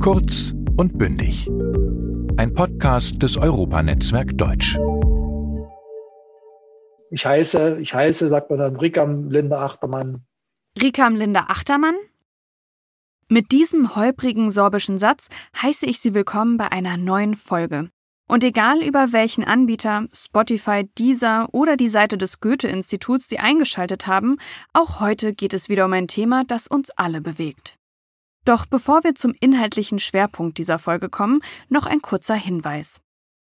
Kurz und bündig. Ein Podcast des Europanetzwerk Deutsch. Ich heiße, ich heiße, sagt man dann, Rikam Linda Achtermann. Rikam Linda Achtermann? Mit diesem holprigen sorbischen Satz heiße ich Sie willkommen bei einer neuen Folge. Und egal über welchen Anbieter, Spotify, Deezer oder die Seite des Goethe-Instituts Sie eingeschaltet haben, auch heute geht es wieder um ein Thema, das uns alle bewegt. Doch bevor wir zum inhaltlichen Schwerpunkt dieser Folge kommen, noch ein kurzer Hinweis.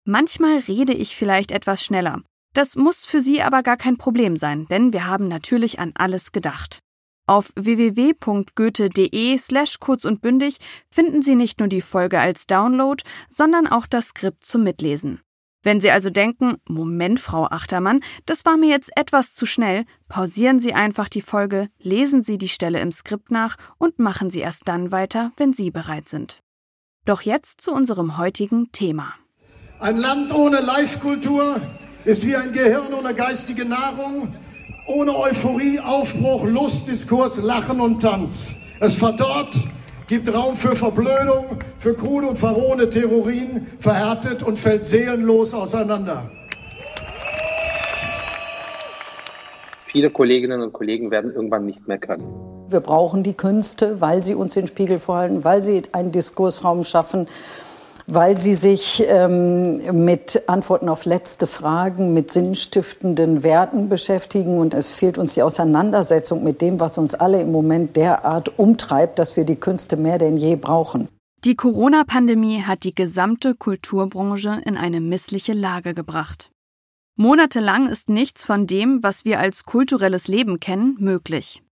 Manchmal rede ich vielleicht etwas schneller. Das muss für Sie aber gar kein Problem sein, denn wir haben natürlich an alles gedacht. Auf www.goethe.de slash kurz und bündig finden Sie nicht nur die Folge als Download, sondern auch das Skript zum Mitlesen. Wenn Sie also denken, Moment, Frau Achtermann, das war mir jetzt etwas zu schnell, pausieren Sie einfach die Folge, lesen Sie die Stelle im Skript nach und machen Sie erst dann weiter, wenn Sie bereit sind. Doch jetzt zu unserem heutigen Thema. Ein Land ohne Live-Kultur ist wie ein Gehirn ohne geistige Nahrung ohne Euphorie, Aufbruch, Lust, Diskurs, Lachen und Tanz. Es verdorrt, gibt Raum für Verblödung, für krude und verrohene Theorien, verhärtet und fällt seelenlos auseinander. Viele Kolleginnen und Kollegen werden irgendwann nicht mehr können. Wir brauchen die Künste, weil sie uns den Spiegel vorhalten, weil sie einen Diskursraum schaffen, weil sie sich ähm, mit Antworten auf letzte Fragen, mit sinnstiftenden Werten beschäftigen. Und es fehlt uns die Auseinandersetzung mit dem, was uns alle im Moment derart umtreibt, dass wir die Künste mehr denn je brauchen. Die Corona-Pandemie hat die gesamte Kulturbranche in eine missliche Lage gebracht. Monatelang ist nichts von dem, was wir als kulturelles Leben kennen, möglich.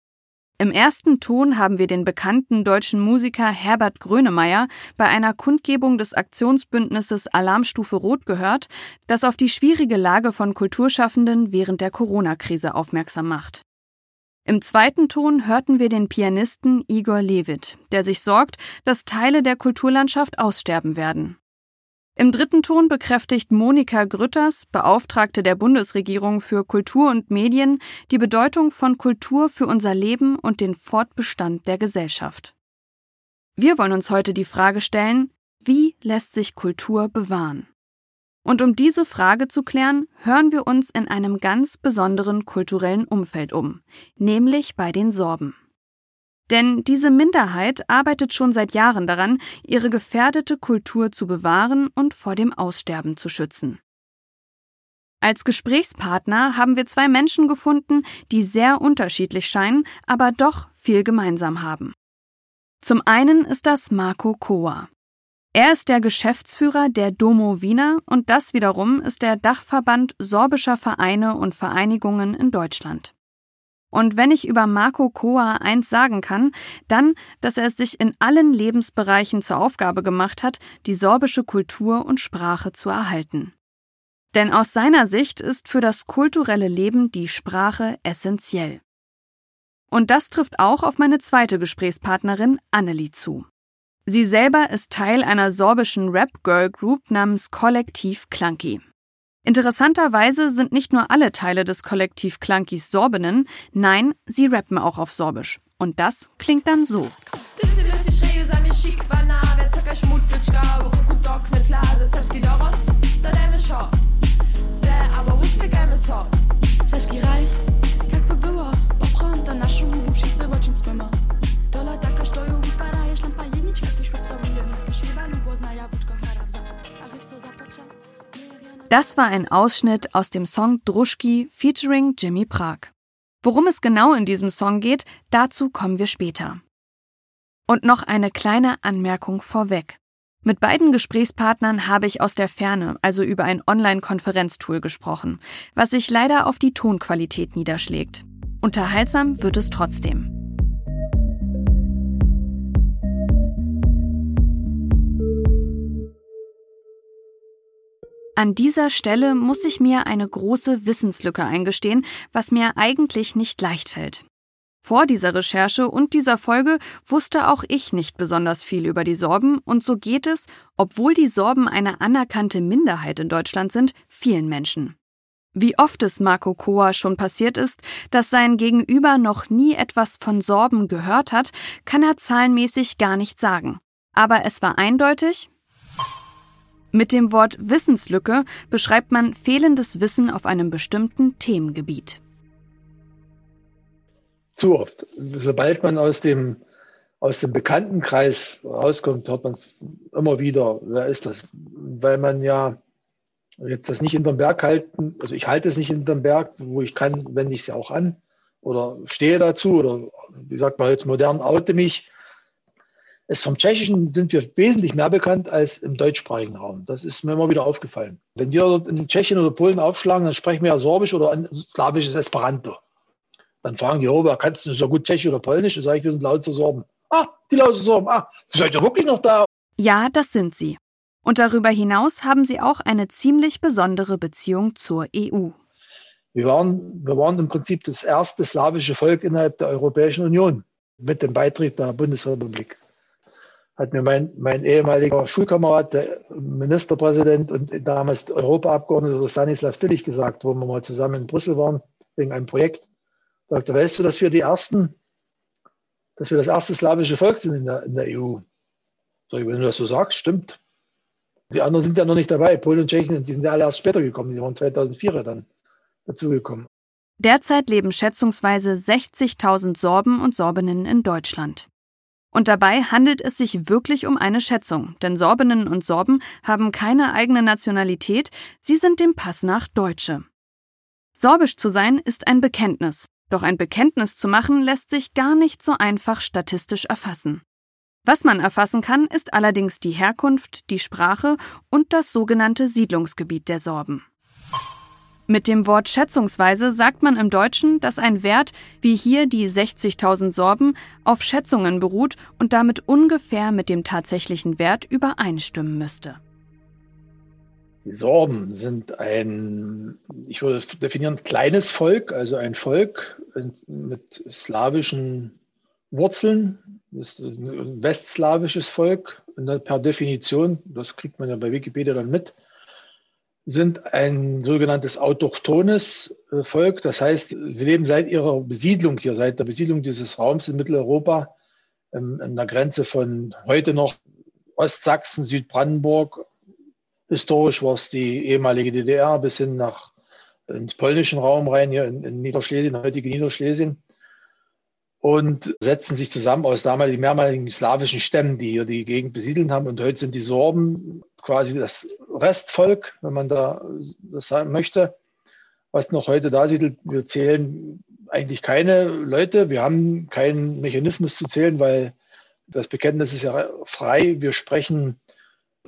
Im ersten Ton haben wir den bekannten deutschen Musiker Herbert Grönemeyer bei einer Kundgebung des Aktionsbündnisses Alarmstufe Rot gehört, das auf die schwierige Lage von Kulturschaffenden während der Corona-Krise aufmerksam macht. Im zweiten Ton hörten wir den Pianisten Igor Levit, der sich sorgt, dass Teile der Kulturlandschaft aussterben werden. Im dritten Ton bekräftigt Monika Grütters, Beauftragte der Bundesregierung für Kultur und Medien, die Bedeutung von Kultur für unser Leben und den Fortbestand der Gesellschaft. Wir wollen uns heute die Frage stellen, wie lässt sich Kultur bewahren? Und um diese Frage zu klären, hören wir uns in einem ganz besonderen kulturellen Umfeld um, nämlich bei den Sorben. Denn diese Minderheit arbeitet schon seit Jahren daran, ihre gefährdete Kultur zu bewahren und vor dem Aussterben zu schützen. Als Gesprächspartner haben wir zwei Menschen gefunden, die sehr unterschiedlich scheinen, aber doch viel gemeinsam haben. Zum einen ist das Marco Koa. Er ist der Geschäftsführer der Domo Wiener und das wiederum ist der Dachverband sorbischer Vereine und Vereinigungen in Deutschland. Und wenn ich über Marco Koa eins sagen kann, dann, dass er es sich in allen Lebensbereichen zur Aufgabe gemacht hat, die sorbische Kultur und Sprache zu erhalten. Denn aus seiner Sicht ist für das kulturelle Leben die Sprache essentiell. Und das trifft auch auf meine zweite Gesprächspartnerin Annelie zu. Sie selber ist Teil einer sorbischen Rap-Girl-Group namens Kollektiv Clunky. Interessanterweise sind nicht nur alle Teile des Kollektiv Clunkies Sorbinnen, nein, sie rappen auch auf Sorbisch. Und das klingt dann so. Das war ein Ausschnitt aus dem Song Druschki featuring Jimmy Prag. Worum es genau in diesem Song geht, dazu kommen wir später. Und noch eine kleine Anmerkung vorweg. Mit beiden Gesprächspartnern habe ich aus der Ferne, also über ein Online-Konferenztool gesprochen, was sich leider auf die Tonqualität niederschlägt. Unterhaltsam wird es trotzdem. An dieser Stelle muss ich mir eine große Wissenslücke eingestehen, was mir eigentlich nicht leicht fällt. Vor dieser Recherche und dieser Folge wusste auch ich nicht besonders viel über die Sorben und so geht es, obwohl die Sorben eine anerkannte Minderheit in Deutschland sind, vielen Menschen. Wie oft es Marco Koa schon passiert ist, dass sein Gegenüber noch nie etwas von Sorben gehört hat, kann er zahlenmäßig gar nicht sagen. Aber es war eindeutig, mit dem Wort Wissenslücke beschreibt man fehlendes Wissen auf einem bestimmten Themengebiet. Zu oft. Sobald man aus dem, aus dem Bekanntenkreis rauskommt, hört man es immer wieder. Wer ist das? Weil man ja jetzt das nicht hinterm Berg halten, also ich halte es nicht hinterm Berg, wo ich kann, wende ich es ja auch an oder stehe dazu oder wie sagt man jetzt modern, oute mich. Es vom Tschechischen sind wir wesentlich mehr bekannt als im deutschsprachigen Raum. Das ist mir immer wieder aufgefallen. Wenn wir in Tschechien oder Polen aufschlagen, dann sprechen wir ja Sorbisch oder ein slawisches Esperanto. Dann fragen die, oh, kannst du so gut Tschechisch oder Polnisch? Dann sage ich, wir sind laute Sorben. Ah, die laute Sorben. Ah, seid ihr wirklich noch da? Ja, das sind sie. Und darüber hinaus haben sie auch eine ziemlich besondere Beziehung zur EU. Wir waren, wir waren im Prinzip das erste slawische Volk innerhalb der Europäischen Union mit dem Beitritt der Bundesrepublik. Hat mir mein, mein ehemaliger Schulkamerad, der Ministerpräsident und damals Europaabgeordneter Stanislav Tillich gesagt, wo wir mal zusammen in Brüssel waren, wegen einem Projekt. Sagte, weißt du, dass wir die ersten, dass wir das erste slawische Volk sind in der, in der EU? Sag ich, wenn du das so sagst, stimmt. Die anderen sind ja noch nicht dabei. Polen und Tschechien, die sind ja alle erst später gekommen. Die waren 2004 dann dazugekommen. Derzeit leben schätzungsweise 60.000 Sorben und Sorbinnen in Deutschland. Und dabei handelt es sich wirklich um eine Schätzung, denn Sorbinnen und Sorben haben keine eigene Nationalität, sie sind dem Pass nach Deutsche. Sorbisch zu sein ist ein Bekenntnis, doch ein Bekenntnis zu machen lässt sich gar nicht so einfach statistisch erfassen. Was man erfassen kann, ist allerdings die Herkunft, die Sprache und das sogenannte Siedlungsgebiet der Sorben. Mit dem Wort schätzungsweise sagt man im Deutschen, dass ein Wert, wie hier die 60.000 Sorben, auf Schätzungen beruht und damit ungefähr mit dem tatsächlichen Wert übereinstimmen müsste. Die Sorben sind ein, ich würde definieren, kleines Volk, also ein Volk mit slawischen Wurzeln, das ist ein westslawisches Volk per Definition, das kriegt man ja bei Wikipedia dann mit, sind ein sogenanntes autochthones äh, Volk. Das heißt, sie leben seit ihrer Besiedlung hier, seit der Besiedlung dieses Raums in Mitteleuropa, ähm, an der Grenze von heute noch Ostsachsen, Südbrandenburg. Historisch war es die ehemalige DDR bis hin nach ins polnischen Raum rein, hier in, in Niederschlesien, heutige Niederschlesien und setzen sich zusammen aus damaligen mehrmaligen slawischen Stämmen, die hier die Gegend besiedelt haben. Und heute sind die Sorben quasi das Restvolk, wenn man da das sagen möchte, was noch heute da siedelt. Wir zählen eigentlich keine Leute. Wir haben keinen Mechanismus zu zählen, weil das Bekenntnis ist ja frei. Wir sprechen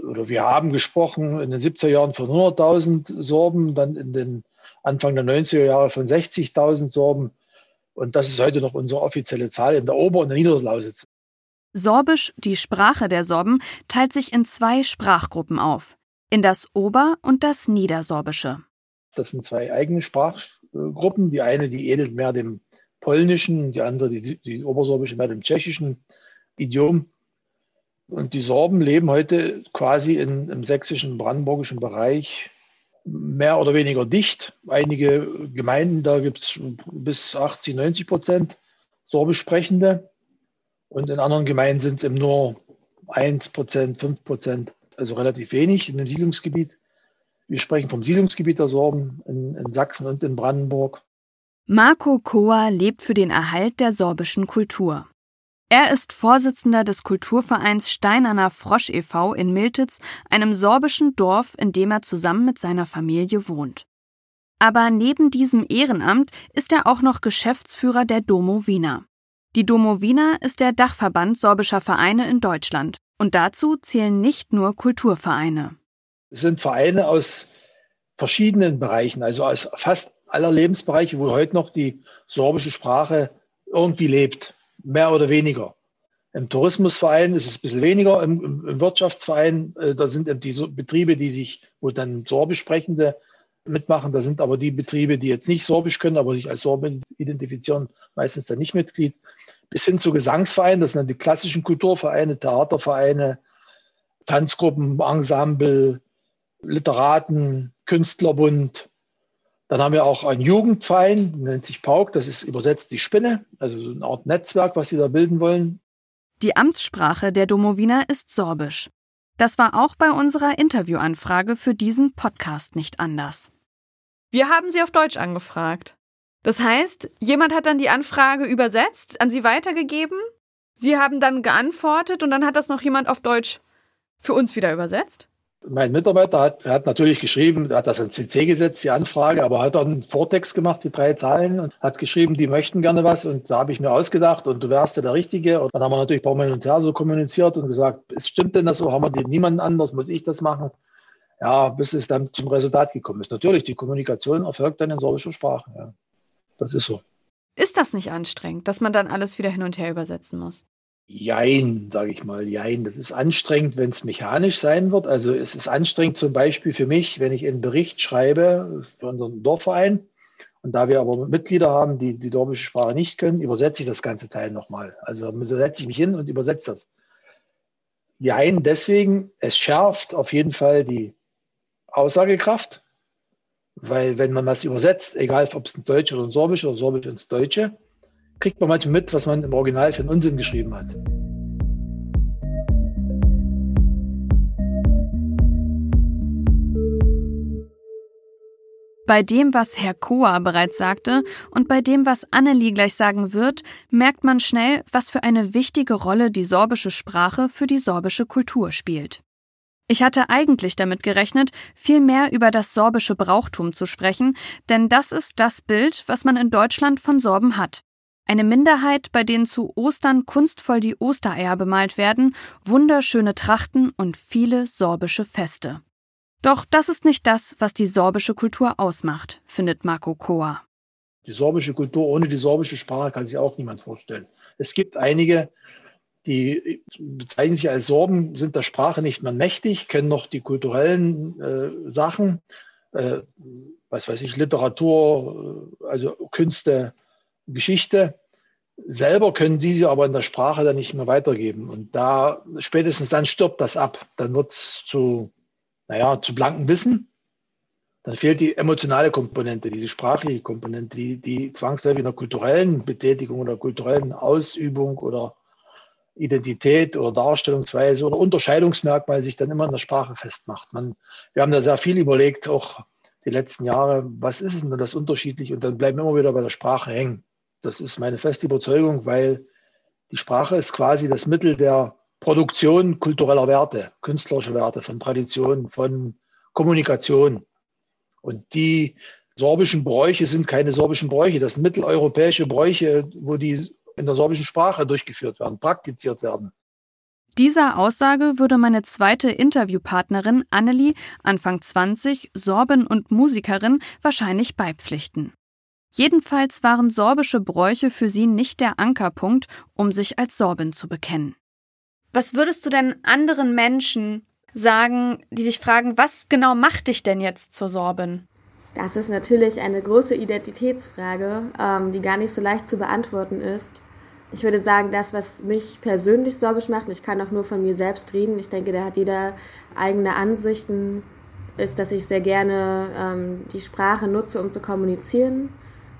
oder wir haben gesprochen in den 70er Jahren von 100.000 Sorben, dann in den Anfang der 90er Jahre von 60.000 Sorben. Und das ist heute noch unsere offizielle Zahl in der Ober- und der Niederlausitz. Sorbisch, die Sprache der Sorben, teilt sich in zwei Sprachgruppen auf. In das Ober- und das Niedersorbische. Das sind zwei eigene Sprachgruppen. Die eine, die ähnelt mehr dem polnischen, die andere, die, die obersorbische, mehr dem tschechischen Idiom. Und die Sorben leben heute quasi in, im sächsischen, brandenburgischen Bereich mehr oder weniger dicht. Einige Gemeinden, da gibt es bis 80, 90 Prozent Sorbisch sprechende. Und in anderen Gemeinden sind es eben nur 1 Prozent, 5 Prozent, also relativ wenig in dem Siedlungsgebiet. Wir sprechen vom Siedlungsgebiet der Sorben in, in Sachsen und in Brandenburg. Marco Koa lebt für den Erhalt der sorbischen Kultur. Er ist Vorsitzender des Kulturvereins Steinerner Frosch e.V. in Miltitz, einem sorbischen Dorf, in dem er zusammen mit seiner Familie wohnt. Aber neben diesem Ehrenamt ist er auch noch Geschäftsführer der Domo Wiener. Die Domo Wiener ist der Dachverband sorbischer Vereine in Deutschland und dazu zählen nicht nur Kulturvereine. Es sind Vereine aus verschiedenen Bereichen, also aus fast aller Lebensbereiche, wo heute noch die sorbische Sprache irgendwie lebt mehr oder weniger. Im Tourismusverein ist es ein bisschen weniger, im, im, Wirtschaftsverein, äh, da sind eben die so Betriebe, die sich, wo dann Sorbisch sprechende mitmachen. Da sind aber die Betriebe, die jetzt nicht Sorbisch können, aber sich als Sorben identifizieren, meistens dann nicht Mitglied. Bis hin zu Gesangsvereinen, das sind dann die klassischen Kulturvereine, Theatervereine, Tanzgruppen, Ensemble, Literaten, Künstlerbund, dann haben wir auch einen Jugendverein, nennt sich Pauk, das ist übersetzt die Spinne, also so eine Art Netzwerk, was sie da bilden wollen. Die Amtssprache der Domowiner ist Sorbisch. Das war auch bei unserer Interviewanfrage für diesen Podcast nicht anders. Wir haben Sie auf Deutsch angefragt. Das heißt, jemand hat dann die Anfrage übersetzt, an Sie weitergegeben, Sie haben dann geantwortet und dann hat das noch jemand auf Deutsch für uns wieder übersetzt? Mein Mitarbeiter hat, hat natürlich geschrieben, hat das in CC gesetzt, die Anfrage, aber hat dann einen Vortext gemacht, die drei Zeilen, und hat geschrieben, die möchten gerne was. Und da habe ich mir ausgedacht, und du wärst ja der Richtige. Und dann haben wir natürlich ein paar und her so kommuniziert und gesagt, es stimmt denn das so? Haben wir den niemanden anders? Muss ich das machen? Ja, bis es dann zum Resultat gekommen ist. Natürlich, die Kommunikation erfolgt dann in sorbischer Sprache. Ja. Das ist so. Ist das nicht anstrengend, dass man dann alles wieder hin und her übersetzen muss? Jein, sage ich mal, jein. Das ist anstrengend, wenn es mechanisch sein wird. Also es ist anstrengend zum Beispiel für mich, wenn ich einen Bericht schreibe für unseren Dorfverein. Und da wir aber Mitglieder haben, die die dorbische Sprache nicht können, übersetze ich das ganze Teil nochmal. Also so setze ich mich hin und übersetze das. Jein, deswegen, es schärft auf jeden Fall die Aussagekraft, weil wenn man was übersetzt, egal ob es ins Deutsche oder ins Sorbische oder Sorbisch ins Deutsche, kriegt man manchmal mit, was man im Original für einen Unsinn geschrieben hat. Bei dem, was Herr Koa bereits sagte und bei dem, was Annelie gleich sagen wird, merkt man schnell, was für eine wichtige Rolle die sorbische Sprache für die sorbische Kultur spielt. Ich hatte eigentlich damit gerechnet, viel mehr über das sorbische Brauchtum zu sprechen, denn das ist das Bild, was man in Deutschland von Sorben hat. Eine Minderheit, bei denen zu Ostern kunstvoll die Ostereier bemalt werden, wunderschöne Trachten und viele sorbische Feste. Doch das ist nicht das, was die sorbische Kultur ausmacht, findet Marco Koa. Die sorbische Kultur ohne die sorbische Sprache kann sich auch niemand vorstellen. Es gibt einige, die bezeichnen sich als Sorben, sind der Sprache nicht mehr mächtig, kennen noch die kulturellen äh, Sachen, äh, was weiß ich, Literatur, äh, also Künste, Geschichte. Selber können die sie aber in der Sprache dann nicht mehr weitergeben. Und da spätestens dann stirbt das ab. Dann wird es zu, naja, zu blanken Wissen. Dann fehlt die emotionale Komponente, diese sprachliche Komponente, die, die zwangsläufig in der kulturellen Betätigung oder kulturellen Ausübung oder Identität oder Darstellungsweise oder Unterscheidungsmerkmal sich dann immer in der Sprache festmacht. Man, wir haben da sehr viel überlegt, auch die letzten Jahre, was ist es denn das unterschiedlich? Und dann bleiben wir immer wieder bei der Sprache hängen. Das ist meine feste Überzeugung, weil die Sprache ist quasi das Mittel der Produktion kultureller Werte, künstlerischer Werte, von Tradition, von Kommunikation. Und die sorbischen Bräuche sind keine sorbischen Bräuche, das sind mitteleuropäische Bräuche, wo die in der sorbischen Sprache durchgeführt werden, praktiziert werden. Dieser Aussage würde meine zweite Interviewpartnerin Annelie, Anfang 20, Sorben und Musikerin, wahrscheinlich beipflichten. Jedenfalls waren sorbische Bräuche für sie nicht der Ankerpunkt, um sich als Sorbin zu bekennen. Was würdest du denn anderen Menschen sagen, die dich fragen, was genau macht dich denn jetzt zur Sorbin? Das ist natürlich eine große Identitätsfrage, ähm, die gar nicht so leicht zu beantworten ist. Ich würde sagen, das, was mich persönlich sorbisch macht, und ich kann auch nur von mir selbst reden, ich denke, da hat jeder eigene Ansichten, ist, dass ich sehr gerne ähm, die Sprache nutze, um zu kommunizieren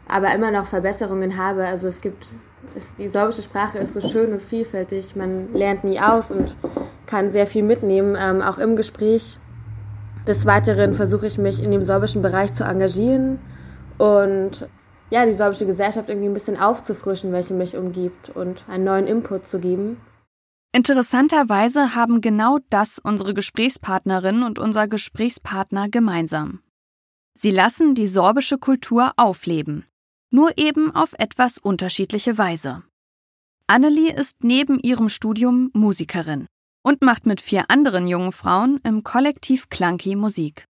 aber immer noch Verbesserungen habe. Also es gibt, es, die sorbische Sprache ist so schön und vielfältig. Man lernt nie aus und kann sehr viel mitnehmen, ähm, auch im Gespräch. Des Weiteren versuche ich mich in dem sorbischen Bereich zu engagieren und ja, die sorbische Gesellschaft irgendwie ein bisschen aufzufrischen, welche mich umgibt und einen neuen Input zu geben. Interessanterweise haben genau das unsere Gesprächspartnerin und unser Gesprächspartner gemeinsam. Sie lassen die sorbische Kultur aufleben nur eben auf etwas unterschiedliche Weise. Annelie ist neben ihrem Studium Musikerin und macht mit vier anderen jungen Frauen im Kollektiv Klanki Musik.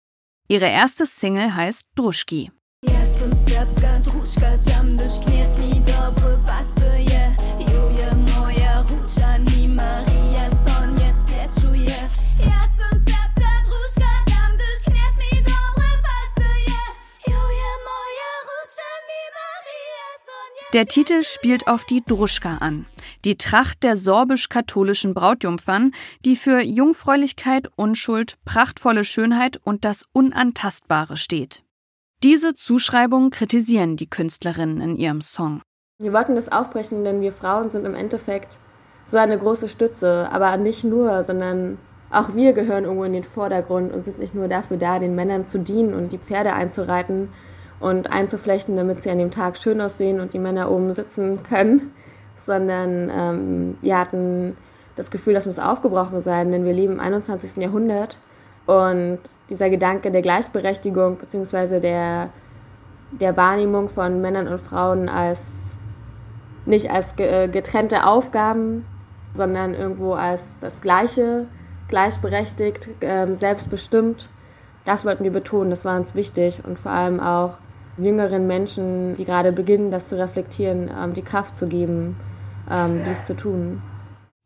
Ihre erste Single heißt Druschki. Der Titel spielt auf die Druschka an, die Tracht der sorbisch-katholischen Brautjungfern, die für Jungfräulichkeit, Unschuld, prachtvolle Schönheit und das Unantastbare steht. Diese Zuschreibung kritisieren die Künstlerinnen in ihrem Song. Wir wollten das aufbrechen, denn wir Frauen sind im Endeffekt so eine große Stütze. Aber nicht nur, sondern auch wir gehören irgendwo in den Vordergrund und sind nicht nur dafür da, den Männern zu dienen und die Pferde einzureiten und einzuflechten, damit sie an dem Tag schön aussehen und die Männer oben sitzen können, sondern ähm, wir hatten das Gefühl, das muss aufgebrochen sein, denn wir leben im 21. Jahrhundert und dieser Gedanke der Gleichberechtigung bzw. Der, der Wahrnehmung von Männern und Frauen als nicht als äh, getrennte Aufgaben, sondern irgendwo als das Gleiche, gleichberechtigt, äh, selbstbestimmt. Das wollten wir betonen, das war uns wichtig und vor allem auch jüngeren Menschen, die gerade beginnen, das zu reflektieren, ähm, die Kraft zu geben, ähm, dies zu tun.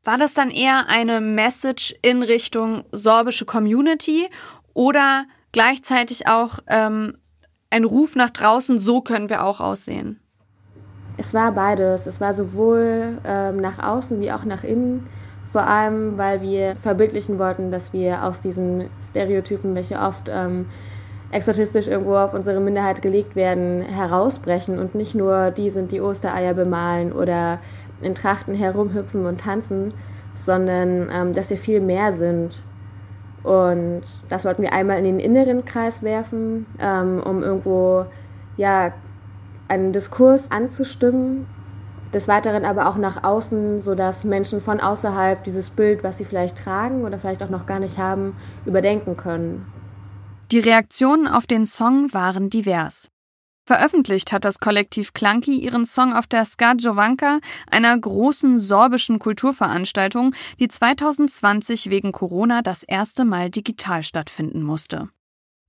War das dann eher eine Message in Richtung sorbische Community oder gleichzeitig auch ähm, ein Ruf nach draußen, so können wir auch aussehen? Es war beides. Es war sowohl ähm, nach außen wie auch nach innen. Vor allem, weil wir verbildlichen wollten, dass wir aus diesen Stereotypen, welche oft ähm, exotistisch irgendwo auf unsere Minderheit gelegt werden, herausbrechen und nicht nur die sind, die Ostereier bemalen oder in Trachten herumhüpfen und tanzen, sondern ähm, dass wir viel mehr sind. Und das wollten wir einmal in den inneren Kreis werfen, ähm, um irgendwo ja, einen Diskurs anzustimmen. Des Weiteren aber auch nach außen, sodass Menschen von außerhalb dieses Bild, was sie vielleicht tragen oder vielleicht auch noch gar nicht haben, überdenken können. Die Reaktionen auf den Song waren divers. Veröffentlicht hat das Kollektiv Clunky ihren Song auf der Ska Jovanka, einer großen sorbischen Kulturveranstaltung, die 2020 wegen Corona das erste Mal digital stattfinden musste.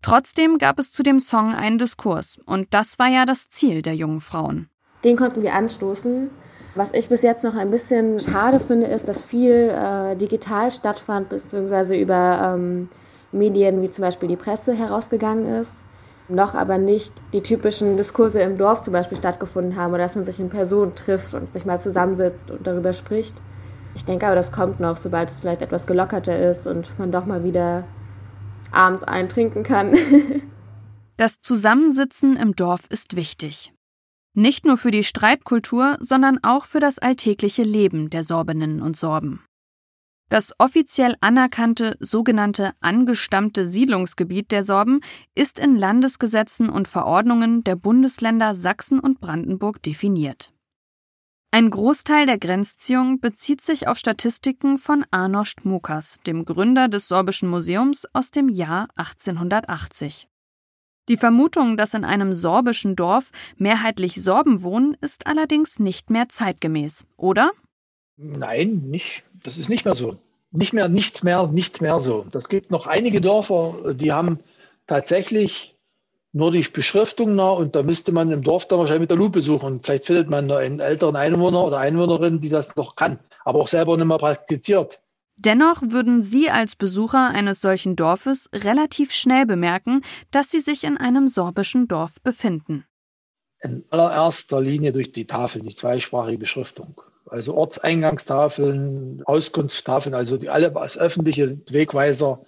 Trotzdem gab es zu dem Song einen Diskurs, und das war ja das Ziel der jungen Frauen. Den konnten wir anstoßen. Was ich bis jetzt noch ein bisschen schade finde, ist, dass viel äh, digital stattfand, beziehungsweise über ähm, Medien wie zum Beispiel die Presse herausgegangen ist noch aber nicht die typischen Diskurse im Dorf zum Beispiel stattgefunden haben oder dass man sich in Person trifft und sich mal zusammensitzt und darüber spricht. Ich denke aber, das kommt noch, sobald es vielleicht etwas gelockerter ist und man doch mal wieder abends eintrinken kann. das Zusammensitzen im Dorf ist wichtig. Nicht nur für die Streitkultur, sondern auch für das alltägliche Leben der Sorbeninnen und Sorben. Das offiziell anerkannte sogenannte angestammte Siedlungsgebiet der Sorben ist in Landesgesetzen und Verordnungen der Bundesländer Sachsen und Brandenburg definiert. Ein Großteil der Grenzziehung bezieht sich auf Statistiken von Arnost Mukas, dem Gründer des Sorbischen Museums aus dem Jahr 1880. Die Vermutung, dass in einem sorbischen Dorf mehrheitlich Sorben wohnen, ist allerdings nicht mehr zeitgemäß, oder? Nein, nicht. Das ist nicht mehr so. Nicht mehr, nicht mehr, nicht mehr so. Das gibt noch einige Dörfer, die haben tatsächlich nur die Beschriftung nach und da müsste man im Dorf dann wahrscheinlich mit der Lupe suchen. Vielleicht findet man einen älteren Einwohner oder Einwohnerin, die das noch kann, aber auch selber nicht mehr praktiziert. Dennoch würden Sie als Besucher eines solchen Dorfes relativ schnell bemerken, dass Sie sich in einem sorbischen Dorf befinden. In allererster Linie durch die Tafel, die zweisprachige Beschriftung also Ortseingangstafeln, Auskunftstafeln, also die alle als öffentliche Wegweiser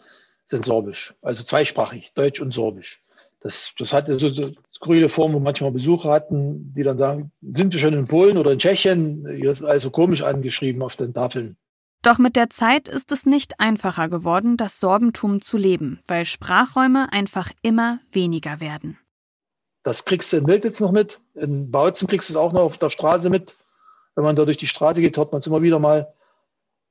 sind sorbisch, also zweisprachig, Deutsch und Sorbisch. Das, das hatte so eine skurrile Form, wo manchmal Besucher hatten, die dann sagen, sind wir schon in Polen oder in Tschechien? Hier ist also komisch angeschrieben auf den Tafeln. Doch mit der Zeit ist es nicht einfacher geworden, das Sorbentum zu leben, weil Sprachräume einfach immer weniger werden. Das kriegst du in Wilditz noch mit, in Bautzen kriegst du es auch noch auf der Straße mit wenn man da durch die Straße geht, hört man es immer wieder mal,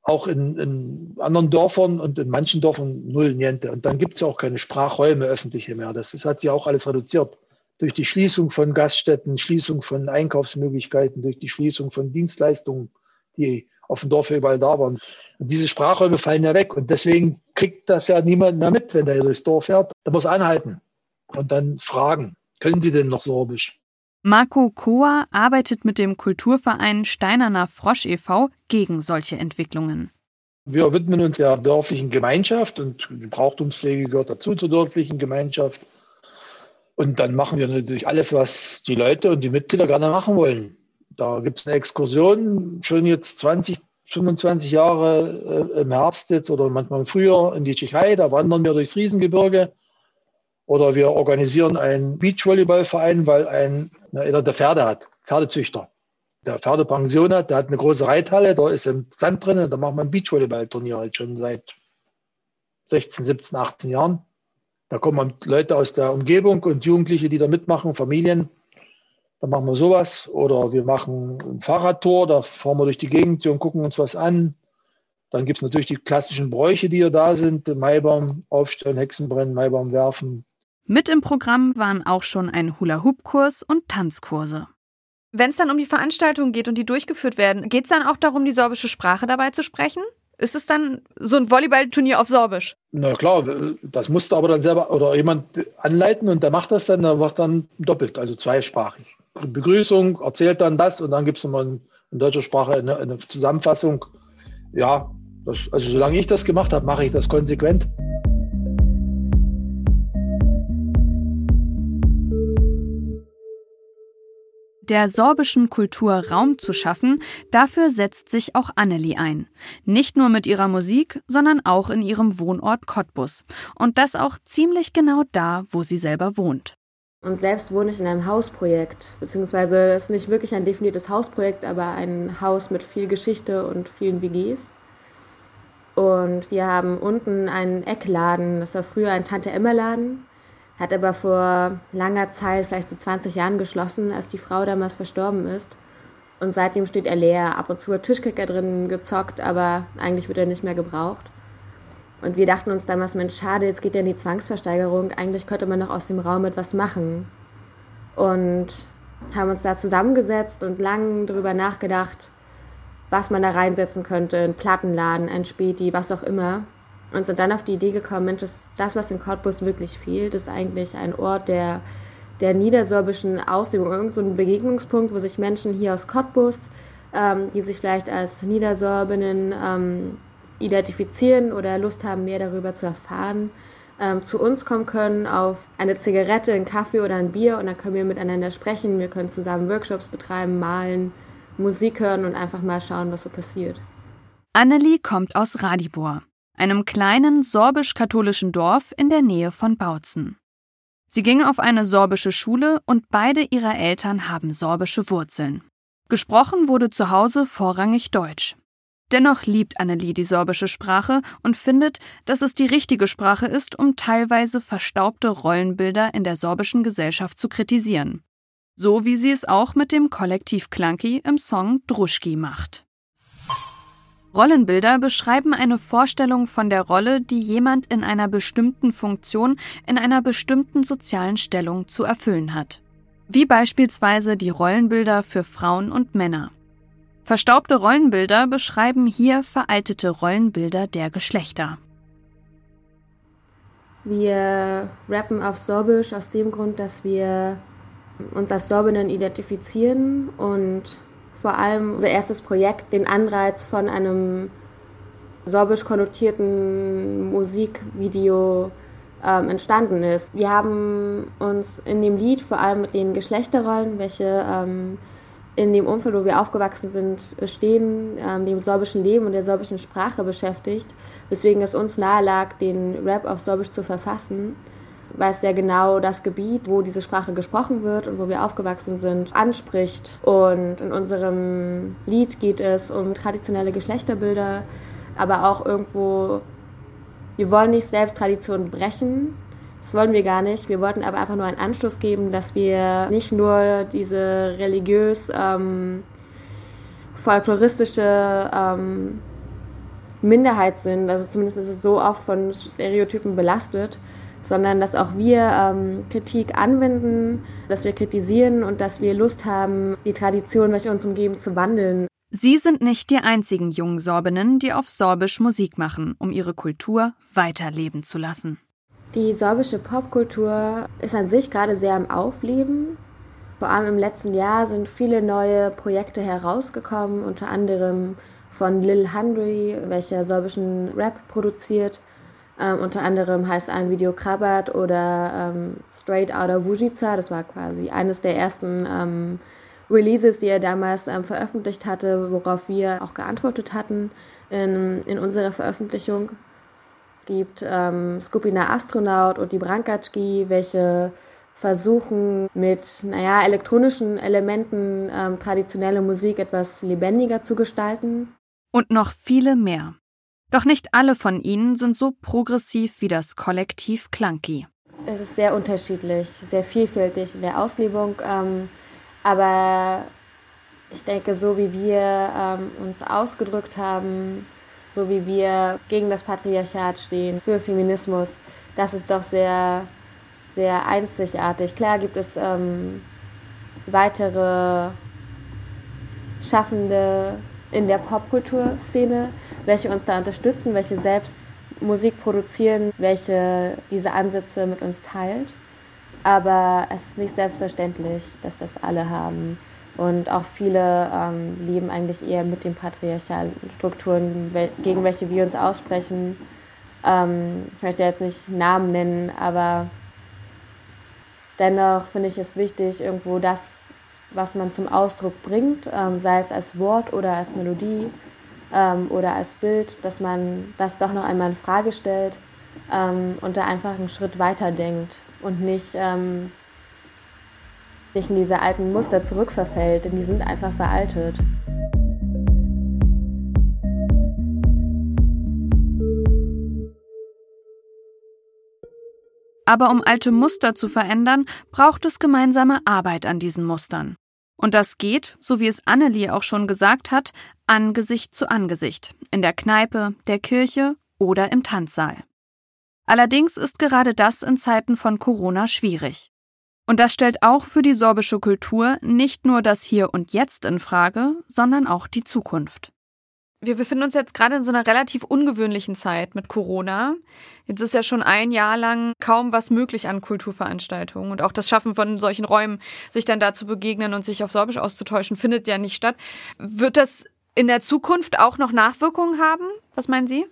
auch in, in anderen Dörfern und in manchen Dörfern null niente. Und dann gibt es ja auch keine Sprachräume öffentliche mehr. Das, das hat sich auch alles reduziert. Durch die Schließung von Gaststätten, Schließung von Einkaufsmöglichkeiten, durch die Schließung von Dienstleistungen, die auf dem Dorf überall da waren. Und diese Sprachräume fallen ja weg. Und deswegen kriegt das ja niemand mehr mit, wenn der durchs Dorf fährt. Da muss anhalten und dann fragen, können Sie denn noch Sorbisch? Marco Koa arbeitet mit dem Kulturverein Steinerner Frosch e.V. gegen solche Entwicklungen. Wir widmen uns der dörflichen Gemeinschaft und die Brauchtumspflege gehört dazu zur dörflichen Gemeinschaft. Und dann machen wir natürlich alles, was die Leute und die Mitglieder gerne machen wollen. Da gibt es eine Exkursion, schon jetzt 20, 25 Jahre äh, im Herbst jetzt oder manchmal früher in die Tschechei. Da wandern wir durchs Riesengebirge oder wir organisieren einen Beachvolleyballverein, weil ein, einer der Pferde hat, Pferdezüchter. der Pferdepension hat, der hat eine große Reithalle, da ist im Sand drin, da machen wir ein Beachvolleyballturnier halt schon seit 16, 17, 18 Jahren. Da kommen Leute aus der Umgebung und Jugendliche, die da mitmachen, Familien. Da machen wir sowas. Oder wir machen ein Fahrradtour, da fahren wir durch die Gegend und gucken uns was an. Dann gibt es natürlich die klassischen Bräuche, die ja da sind. Maibaum aufstellen, Hexenbrennen, Maibaum werfen. Mit im Programm waren auch schon ein Hula-Hoop-Kurs und Tanzkurse. Wenn es dann um die Veranstaltungen geht und die durchgeführt werden, geht es dann auch darum, die sorbische Sprache dabei zu sprechen? Ist es dann so ein Volleyballturnier auf Sorbisch? Na klar, das musst du aber dann selber oder jemand anleiten und der macht das dann, der macht dann doppelt, also zweisprachig. Begrüßung, erzählt dann das und dann gibt es nochmal in, in, deutscher Sprache eine, eine Zusammenfassung. Ja, das, also solange ich das gemacht habe, mache ich das konsequent. Der sorbischen Kultur Raum zu schaffen, dafür setzt sich auch Annelie ein. Nicht nur mit ihrer Musik, sondern auch in ihrem Wohnort Cottbus. Und das auch ziemlich genau da, wo sie selber wohnt. Und selbst wohne ich in einem Hausprojekt, beziehungsweise es ist nicht wirklich ein definiertes Hausprojekt, aber ein Haus mit viel Geschichte und vielen WGs. Und wir haben unten einen Eckladen, das war früher ein Tante-Emma-Laden hat aber vor langer Zeit, vielleicht so 20 Jahren geschlossen, als die Frau damals verstorben ist. Und seitdem steht er leer. Ab und zu hat Tischkicker drin gezockt, aber eigentlich wird er nicht mehr gebraucht. Und wir dachten uns damals, Mensch, schade, jetzt geht ja in die Zwangsversteigerung. Eigentlich könnte man noch aus dem Raum etwas machen. Und haben uns da zusammengesetzt und lang darüber nachgedacht, was man da reinsetzen könnte. Ein Plattenladen, ein Späti, was auch immer und sind dann auf die Idee gekommen, Mensch, das, das was in Cottbus wirklich fehlt, ist eigentlich ein Ort der, der niedersorbischen Ausübung, irgend so ein Begegnungspunkt, wo sich Menschen hier aus Cottbus, ähm, die sich vielleicht als Niedersorbinnen ähm, identifizieren oder Lust haben, mehr darüber zu erfahren, ähm, zu uns kommen können auf eine Zigarette, einen Kaffee oder ein Bier und dann können wir miteinander sprechen, wir können zusammen Workshops betreiben, malen, Musik hören und einfach mal schauen, was so passiert. Annelie kommt aus Radibor einem kleinen sorbisch-katholischen Dorf in der Nähe von Bautzen. Sie ging auf eine sorbische Schule und beide ihrer Eltern haben sorbische Wurzeln. Gesprochen wurde zu Hause vorrangig Deutsch. Dennoch liebt Annelie die sorbische Sprache und findet, dass es die richtige Sprache ist, um teilweise verstaubte Rollenbilder in der sorbischen Gesellschaft zu kritisieren. So wie sie es auch mit dem Kollektiv Klanki im Song Druschki macht. Rollenbilder beschreiben eine Vorstellung von der Rolle, die jemand in einer bestimmten Funktion in einer bestimmten sozialen Stellung zu erfüllen hat. Wie beispielsweise die Rollenbilder für Frauen und Männer. Verstaubte Rollenbilder beschreiben hier veraltete Rollenbilder der Geschlechter. Wir rappen auf Sorbisch aus dem Grund, dass wir uns als Sorbinnen identifizieren und vor allem unser erstes Projekt den Anreiz von einem sorbisch konnotierten Musikvideo ähm, entstanden ist. Wir haben uns in dem Lied vor allem mit den Geschlechterrollen, welche ähm, in dem Umfeld, wo wir aufgewachsen sind, bestehen, ähm, dem sorbischen Leben und der sorbischen Sprache beschäftigt, weswegen es uns nahe lag, den Rap auf Sorbisch zu verfassen weil es sehr genau das Gebiet, wo diese Sprache gesprochen wird und wo wir aufgewachsen sind, anspricht. Und in unserem Lied geht es um traditionelle Geschlechterbilder, aber auch irgendwo, wir wollen nicht selbst Traditionen brechen. Das wollen wir gar nicht. Wir wollten aber einfach nur einen Anschluss geben, dass wir nicht nur diese religiös ähm, folkloristische ähm, Minderheit sind, also zumindest ist es so oft von Stereotypen belastet, sondern dass auch wir ähm, Kritik anwenden, dass wir kritisieren und dass wir Lust haben, die Tradition, welche uns umgeben, zu wandeln. Sie sind nicht die einzigen jungen Sorbinnen, die auf Sorbisch Musik machen, um ihre Kultur weiterleben zu lassen. Die sorbische Popkultur ist an sich gerade sehr am Aufleben. Vor allem im letzten Jahr sind viele neue Projekte herausgekommen, unter anderem von Lil Hundry, welcher sorbischen Rap produziert ähm, unter anderem heißt ein Video Krabat oder ähm, Straight Outta Wujica. Das war quasi eines der ersten ähm, Releases, die er damals ähm, veröffentlicht hatte, worauf wir auch geantwortet hatten in, in unserer Veröffentlichung. Es gibt ähm, Skupina Astronaut und die Brankatschki, welche versuchen mit, naja, elektronischen Elementen ähm, traditionelle Musik etwas lebendiger zu gestalten. Und noch viele mehr. Doch nicht alle von ihnen sind so progressiv wie das Kollektiv Clunky. Es ist sehr unterschiedlich, sehr vielfältig in der Auslebung, ähm, aber ich denke, so wie wir ähm, uns ausgedrückt haben, so wie wir gegen das Patriarchat stehen, für Feminismus, das ist doch sehr sehr einzigartig. Klar gibt es ähm, weitere Schaffende in der Popkulturszene, welche uns da unterstützen, welche selbst Musik produzieren, welche diese Ansätze mit uns teilt. Aber es ist nicht selbstverständlich, dass das alle haben. Und auch viele ähm, leben eigentlich eher mit den patriarchalen Strukturen, gegen welche wir uns aussprechen. Ähm, ich möchte jetzt nicht Namen nennen, aber Dennoch finde ich es wichtig, irgendwo das, was man zum Ausdruck bringt, ähm, sei es als Wort oder als Melodie ähm, oder als Bild, dass man das doch noch einmal in Frage stellt ähm, und da einfach einen Schritt weiter denkt und nicht, ähm, nicht in diese alten Muster zurückverfällt, denn die sind einfach veraltet. Aber um alte Muster zu verändern, braucht es gemeinsame Arbeit an diesen Mustern. Und das geht, so wie es Annelie auch schon gesagt hat, Angesicht zu Angesicht, in der Kneipe, der Kirche oder im Tanzsaal. Allerdings ist gerade das in Zeiten von Corona schwierig. Und das stellt auch für die sorbische Kultur nicht nur das Hier und Jetzt in Frage, sondern auch die Zukunft wir befinden uns jetzt gerade in so einer relativ ungewöhnlichen Zeit mit Corona. Jetzt ist ja schon ein Jahr lang kaum was möglich an Kulturveranstaltungen und auch das Schaffen von solchen Räumen, sich dann da zu begegnen und sich auf Sorbisch auszutäuschen, findet ja nicht statt. Wird das in der Zukunft auch noch Nachwirkungen haben? Was meinen Sie?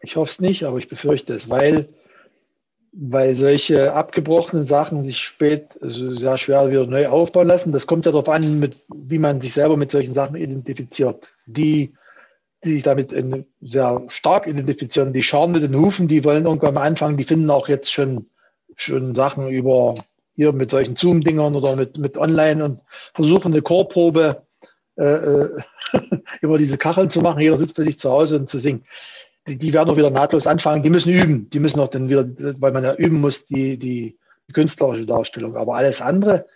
Ich hoffe es nicht, aber ich befürchte es, weil, weil solche abgebrochenen Sachen sich spät also sehr schwer wieder neu aufbauen lassen. Das kommt ja darauf an, mit, wie man sich selber mit solchen Sachen identifiziert. Die die sich damit sehr stark identifizieren. Die schauen mit den Hufen, die wollen irgendwann mal anfangen, die finden auch jetzt schon, schon Sachen über hier mit solchen Zoom-Dingern oder mit, mit Online und versuchen eine Chorprobe äh, äh über diese Kacheln zu machen. Jeder sitzt bei sich zu Hause und zu singen. Die, die werden auch wieder nahtlos anfangen. Die müssen üben. Die müssen auch dann wieder, weil man ja üben muss, die, die, die künstlerische Darstellung. Aber alles andere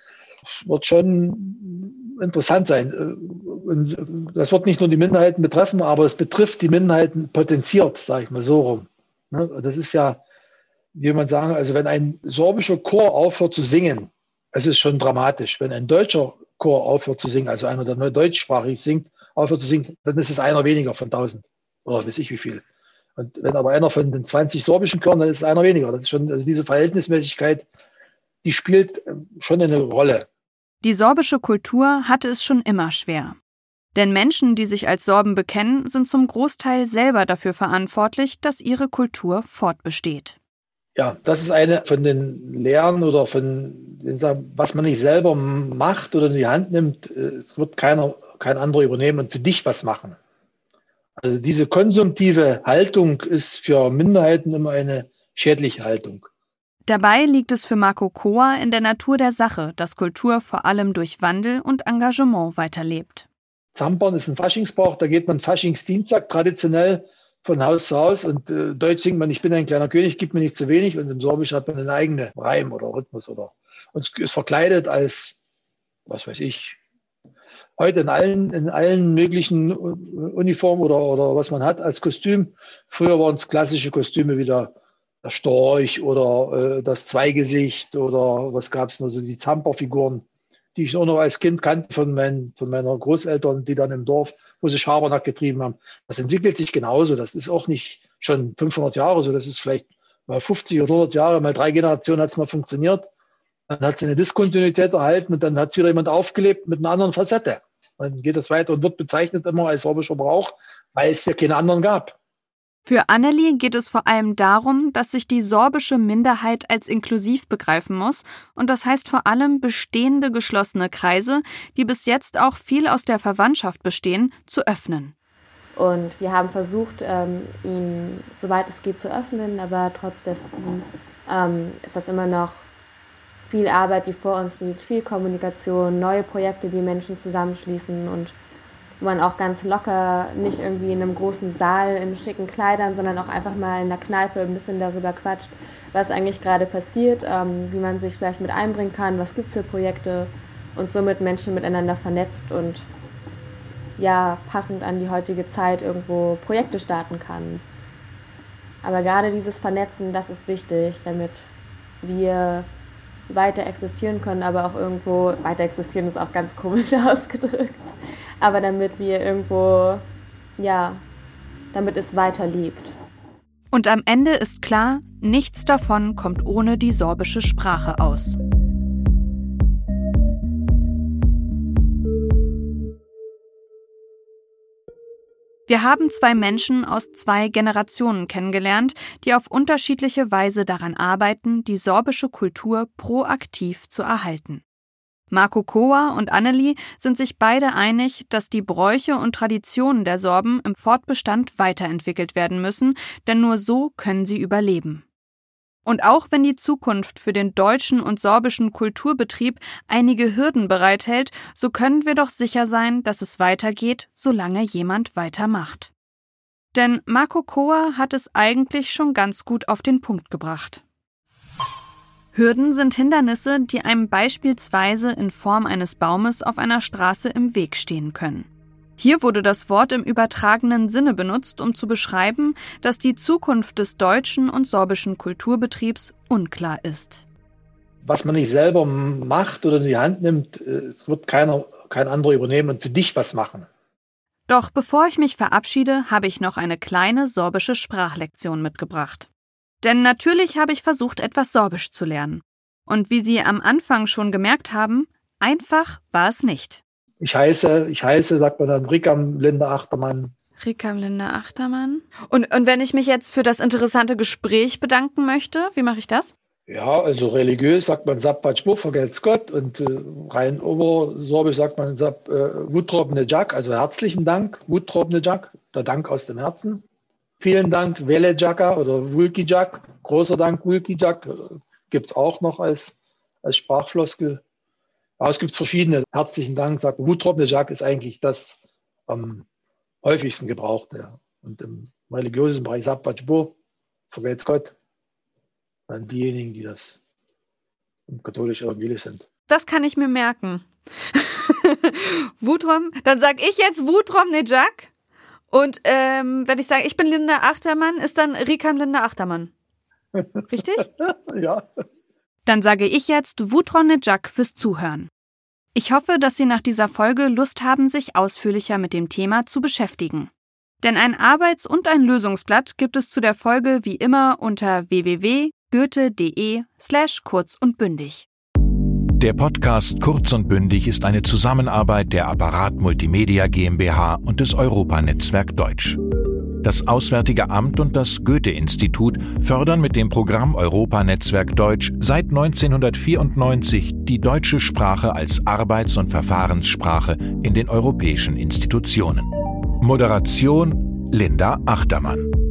wird schon interessant sein. Und das wird nicht nur die Minderheiten betreffen, aber es betrifft die Minderheiten potenziert, sage ich mal so rum. Ne? Das ist ja, wie man sagen, also wenn ein sorbischer Chor aufhört zu singen, es ist schon dramatisch. Wenn ein deutscher Chor aufhört zu singen, also einer, der nur deutschsprachig singt, aufhört zu singen, dann ist es einer weniger von 1000 oder weiß ich wie viel. Und wenn aber einer von den 20 sorbischen Chören, dann ist es einer weniger. Das ist schon, also diese Verhältnismäßigkeit, die spielt schon eine Rolle. Die sorbische Kultur hatte es schon immer schwer. Denn Menschen, die sich als Sorben bekennen, sind zum Großteil selber dafür verantwortlich, dass ihre Kultur fortbesteht. Ja, das ist eine von den Lehren oder von, was man nicht selber macht oder in die Hand nimmt, äh, es wird keiner, kein anderer übernehmen und für dich was machen. Also diese konsumtive Haltung ist für Minderheiten immer eine schädliche Haltung. Dabei liegt es für Marco Koa in der Natur der Sache, dass Kultur vor allem durch Wandel und Engagement weiterlebt. Zampern ist ein Faschingsbrauch, da geht man Faschingsdienstag traditionell von Haus zu Haus und äh, Deutsch singt man, ich bin ein kleiner König, gib mir nicht zu wenig und im Sorbisch hat man einen eigenen Reim oder Rhythmus oder und ist verkleidet als, was weiß ich, heute in allen, in allen möglichen Uniformen oder, oder was man hat als Kostüm. Früher waren es klassische Kostüme wieder der Storch oder äh, das Zweigesicht oder was gab es noch, so die Zamperfiguren, die ich auch noch als Kind kannte von, mein, von meiner Großeltern, die dann im Dorf, wo sie Schabernack getrieben haben. Das entwickelt sich genauso. Das ist auch nicht schon 500 Jahre so. Das ist vielleicht mal 50 oder 100 Jahre, mal drei Generationen hat es mal funktioniert. Dann hat es eine Diskontinuität erhalten und dann hat es wieder jemand aufgelebt mit einer anderen Facette. Dann geht es weiter und wird bezeichnet immer als sorbischer Brauch, weil es ja keine anderen gab. Für Annelie geht es vor allem darum, dass sich die sorbische Minderheit als inklusiv begreifen muss, und das heißt vor allem bestehende geschlossene Kreise, die bis jetzt auch viel aus der Verwandtschaft bestehen, zu öffnen. Und wir haben versucht, ähm, ihn soweit es geht zu öffnen, aber trotz dessen ähm, ist das immer noch viel Arbeit, die vor uns liegt, viel Kommunikation, neue Projekte, die Menschen zusammenschließen und wo man auch ganz locker, nicht irgendwie in einem großen Saal in schicken Kleidern, sondern auch einfach mal in der Kneipe ein bisschen darüber quatscht, was eigentlich gerade passiert, ähm, wie man sich vielleicht mit einbringen kann, was gibt es für Projekte und somit Menschen miteinander vernetzt und ja, passend an die heutige Zeit irgendwo Projekte starten kann. Aber gerade dieses Vernetzen, das ist wichtig, damit wir weiter existieren können, aber auch irgendwo, weiter existieren ist auch ganz komisch ausgedrückt, aber damit wir irgendwo, ja, damit es weiter lebt. Und am Ende ist klar, nichts davon kommt ohne die sorbische Sprache aus. Wir haben zwei Menschen aus zwei Generationen kennengelernt, die auf unterschiedliche Weise daran arbeiten, die sorbische Kultur proaktiv zu erhalten. Marco Koa und Annelie sind sich beide einig, dass die Bräuche und Traditionen der Sorben im Fortbestand weiterentwickelt werden müssen, denn nur so können sie überleben. Und auch wenn die Zukunft für den deutschen und sorbischen Kulturbetrieb einige Hürden bereithält, so können wir doch sicher sein, dass es weitergeht, solange jemand weitermacht. Denn Marco Koa hat es eigentlich schon ganz gut auf den Punkt gebracht. Hürden sind Hindernisse, die einem beispielsweise in Form eines Baumes auf einer Straße im Weg stehen können. Hier wurde das Wort im übertragenen Sinne benutzt, um zu beschreiben, dass die Zukunft des deutschen und sorbischen Kulturbetriebs unklar ist. Was man nicht selber macht oder in die Hand nimmt, äh, es wird keiner, kein anderer übernehmen und für dich was machen. Doch bevor ich mich verabschiede, habe ich noch eine kleine sorbische Sprachlektion mitgebracht. Denn natürlich habe ich versucht, etwas Sorbisch zu lernen. Und wie Sie am Anfang schon gemerkt haben, einfach war es nicht. Ich heiße, ich heiße, sagt man dann, Rikam Linda Achtermann. Rikam Linda Achtermann. Und, und wenn ich mich jetzt für das interessante Gespräch bedanken möchte, wie mache ich das? Ja, also religiös sagt man Sappatschbu, vergelt's Gott. Und äh, rein obersorbisch sagt man Sap, äh, Wutrobne Jack, also herzlichen Dank, Wutrobne Jack, der Dank aus dem Herzen. Vielen Dank, Wele Jacka oder Wulki Jack, großer Dank, Wulki Jack, äh, gibt es auch noch als, als Sprachfloskel. Aber es gibt verschiedene. Herzlichen Dank, sagt Wutrobne Jacques ist eigentlich das am häufigsten gebrauchte. Und im religiösen Bereich Sabbajbo, vergelt's Gott, dann diejenigen, die das katholisch evangelisch sind. Das kann ich mir merken. Wutrom, dann sag ich jetzt Wutrom Nejak. Und ähm, wenn ich sage, ich bin Linda Achtermann, ist dann Rikam Linda Achtermann. Richtig? ja. Dann sage ich jetzt Wutron Nejak fürs Zuhören. Ich hoffe, dass Sie nach dieser Folge Lust haben, sich ausführlicher mit dem Thema zu beschäftigen. Denn ein Arbeits- und ein Lösungsblatt gibt es zu der Folge wie immer unter www.goethe.de slash kurz und bündig. Der Podcast Kurz und Bündig ist eine Zusammenarbeit der Apparat Multimedia GmbH und des Europanetzwerk Deutsch. Das Auswärtige Amt und das Goethe-Institut fördern mit dem Programm Europanetzwerk Deutsch seit 1994 die deutsche Sprache als Arbeits- und Verfahrenssprache in den europäischen Institutionen. Moderation Linda Achtermann.